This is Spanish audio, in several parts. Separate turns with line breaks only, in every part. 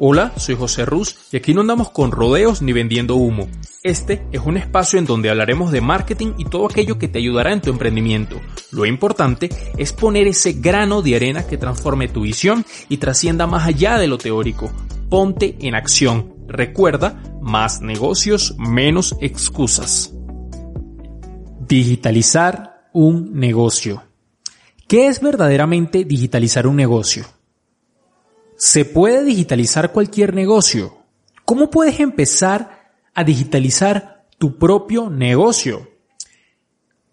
Hola, soy José Ruz y aquí no andamos con rodeos ni vendiendo humo. Este es un espacio en donde hablaremos de marketing y todo aquello que te ayudará en tu emprendimiento. Lo importante es poner ese grano de arena que transforme tu visión y trascienda más allá de lo teórico. Ponte en acción. Recuerda, más negocios, menos excusas. Digitalizar un negocio. ¿Qué es verdaderamente digitalizar un negocio? ¿Se puede digitalizar cualquier negocio? ¿Cómo puedes empezar a digitalizar tu propio negocio?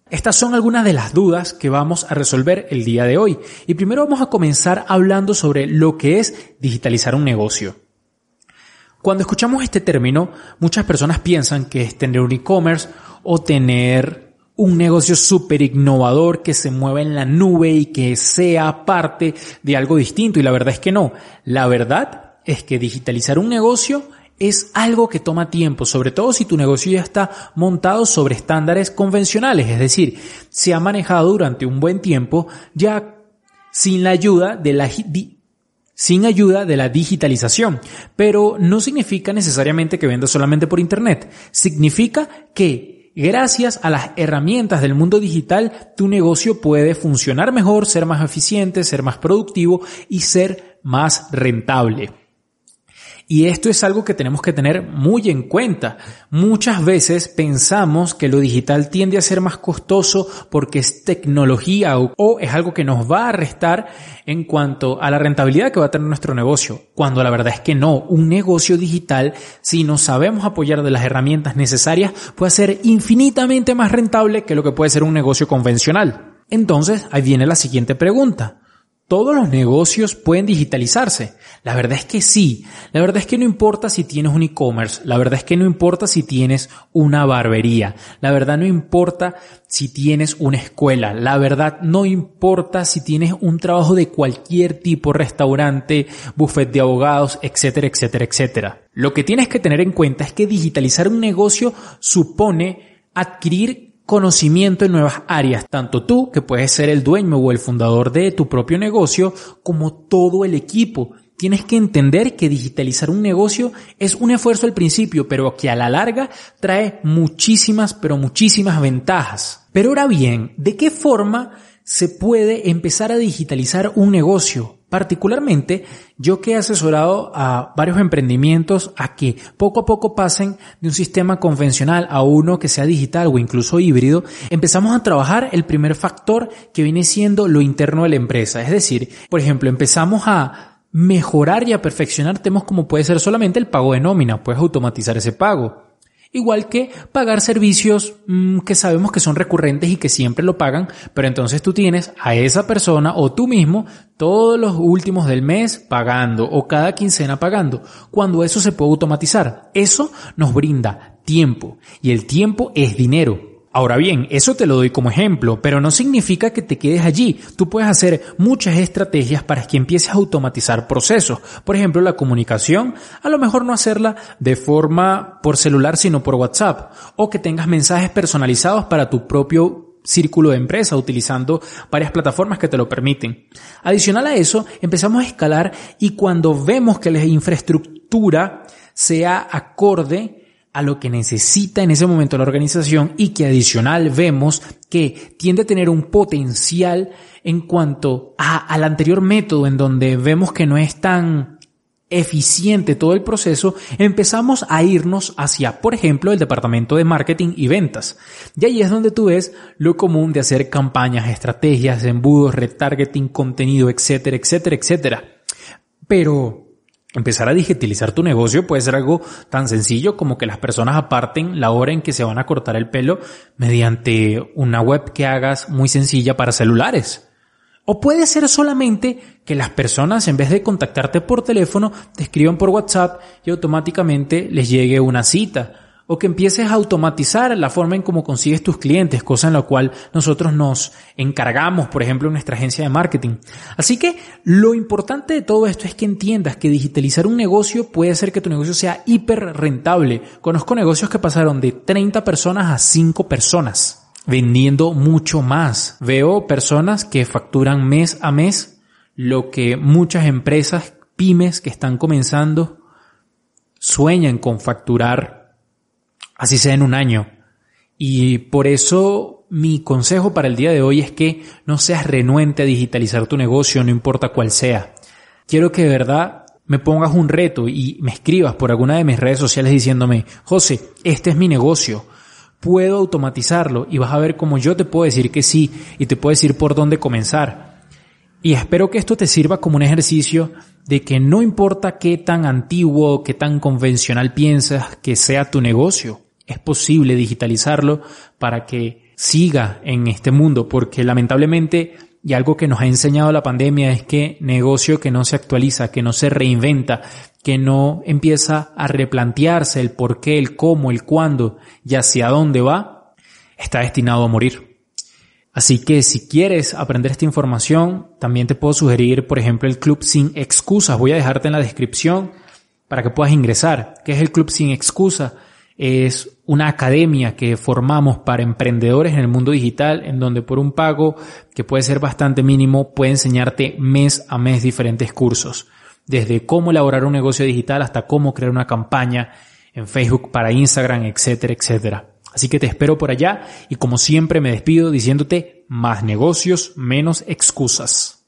Estas son algunas de las dudas que vamos a resolver el día de hoy. Y primero vamos a comenzar hablando sobre lo que es digitalizar un negocio. Cuando escuchamos este término, muchas personas piensan que es tener un e-commerce o tener un negocio súper innovador que se mueva en la nube y que sea parte de algo distinto. Y la verdad es que no. La verdad es que digitalizar un negocio es algo que toma tiempo, sobre todo si tu negocio ya está montado sobre estándares convencionales, es decir, se ha manejado durante un buen tiempo ya sin la ayuda de la sin ayuda de la digitalización. Pero no significa necesariamente que vendas solamente por internet. Significa que Gracias a las herramientas del mundo digital, tu negocio puede funcionar mejor, ser más eficiente, ser más productivo y ser más rentable. Y esto es algo que tenemos que tener muy en cuenta. Muchas veces pensamos que lo digital tiende a ser más costoso porque es tecnología o, es algo que nos va a restar en cuanto a la rentabilidad que va a tener nuestro negocio. Cuando la verdad es que no, un negocio digital, si nos sabemos apoyar de las herramientas necesarias, puede ser infinitamente más rentable que lo que puede ser un negocio convencional. Entonces, ahí viene la siguiente pregunta. ¿Todos los negocios pueden digitalizarse? La verdad es que sí. La verdad es que no importa si tienes un e-commerce. La verdad es que no importa si tienes una barbería. La verdad no importa si tienes una escuela. La verdad no importa si tienes un trabajo de cualquier tipo, restaurante, buffet de abogados, etcétera, etcétera, etcétera. Lo que tienes que tener en cuenta es que digitalizar un negocio supone adquirir conocimiento en nuevas áreas, tanto tú, que puedes ser el dueño o el fundador de tu propio negocio, como todo el equipo. Tienes que entender que digitalizar un negocio es un esfuerzo al principio, pero que a la larga trae muchísimas, pero muchísimas ventajas. Pero ahora bien, ¿de qué forma se puede empezar a digitalizar un negocio? Particularmente, yo que he asesorado a varios emprendimientos a que poco a poco pasen de un sistema convencional a uno que sea digital o incluso híbrido, empezamos a trabajar el primer factor que viene siendo lo interno de la empresa. Es decir, por ejemplo, empezamos a mejorar y a perfeccionar temas como puede ser solamente el pago de nómina, puedes automatizar ese pago. Igual que pagar servicios mm, que sabemos que son recurrentes y que siempre lo pagan, pero entonces tú tienes a esa persona o tú mismo todos los últimos del mes pagando o cada quincena pagando, cuando eso se puede automatizar. Eso nos brinda tiempo y el tiempo es dinero. Ahora bien, eso te lo doy como ejemplo, pero no significa que te quedes allí. Tú puedes hacer muchas estrategias para que empieces a automatizar procesos. Por ejemplo, la comunicación, a lo mejor no hacerla de forma por celular, sino por WhatsApp. O que tengas mensajes personalizados para tu propio círculo de empresa utilizando varias plataformas que te lo permiten. Adicional a eso, empezamos a escalar y cuando vemos que la infraestructura sea acorde a lo que necesita en ese momento la organización y que adicional vemos que tiende a tener un potencial en cuanto a, al anterior método en donde vemos que no es tan eficiente todo el proceso, empezamos a irnos hacia, por ejemplo, el departamento de marketing y ventas. Y ahí es donde tú ves lo común de hacer campañas, estrategias, embudos, retargeting, contenido, etcétera, etcétera, etcétera. Pero Empezar a digitalizar tu negocio puede ser algo tan sencillo como que las personas aparten la hora en que se van a cortar el pelo mediante una web que hagas muy sencilla para celulares. O puede ser solamente que las personas en vez de contactarte por teléfono te escriban por WhatsApp y automáticamente les llegue una cita o que empieces a automatizar la forma en cómo consigues tus clientes, cosa en la cual nosotros nos encargamos, por ejemplo, en nuestra agencia de marketing. Así que lo importante de todo esto es que entiendas que digitalizar un negocio puede hacer que tu negocio sea hiper rentable. Conozco negocios que pasaron de 30 personas a 5 personas, vendiendo mucho más. Veo personas que facturan mes a mes lo que muchas empresas pymes que están comenzando sueñan con facturar, así sea en un año. Y por eso mi consejo para el día de hoy es que no seas renuente a digitalizar tu negocio, no importa cuál sea. Quiero que de verdad me pongas un reto y me escribas por alguna de mis redes sociales diciéndome, José, este es mi negocio, puedo automatizarlo y vas a ver cómo yo te puedo decir que sí y te puedo decir por dónde comenzar. Y espero que esto te sirva como un ejercicio de que no importa qué tan antiguo, qué tan convencional piensas que sea tu negocio, es posible digitalizarlo para que siga en este mundo, porque lamentablemente y algo que nos ha enseñado la pandemia es que negocio que no se actualiza, que no se reinventa, que no empieza a replantearse el por qué, el cómo, el cuándo y hacia dónde va, está destinado a morir. Así que si quieres aprender esta información, también te puedo sugerir, por ejemplo, el Club Sin Excusas. Voy a dejarte en la descripción para que puedas ingresar. ¿Qué es el Club Sin Excusas? Es una academia que formamos para emprendedores en el mundo digital, en donde por un pago que puede ser bastante mínimo, puede enseñarte mes a mes diferentes cursos, desde cómo elaborar un negocio digital hasta cómo crear una campaña en Facebook para Instagram, etcétera, etcétera. Así que te espero por allá y como siempre me despido diciéndote más negocios, menos excusas.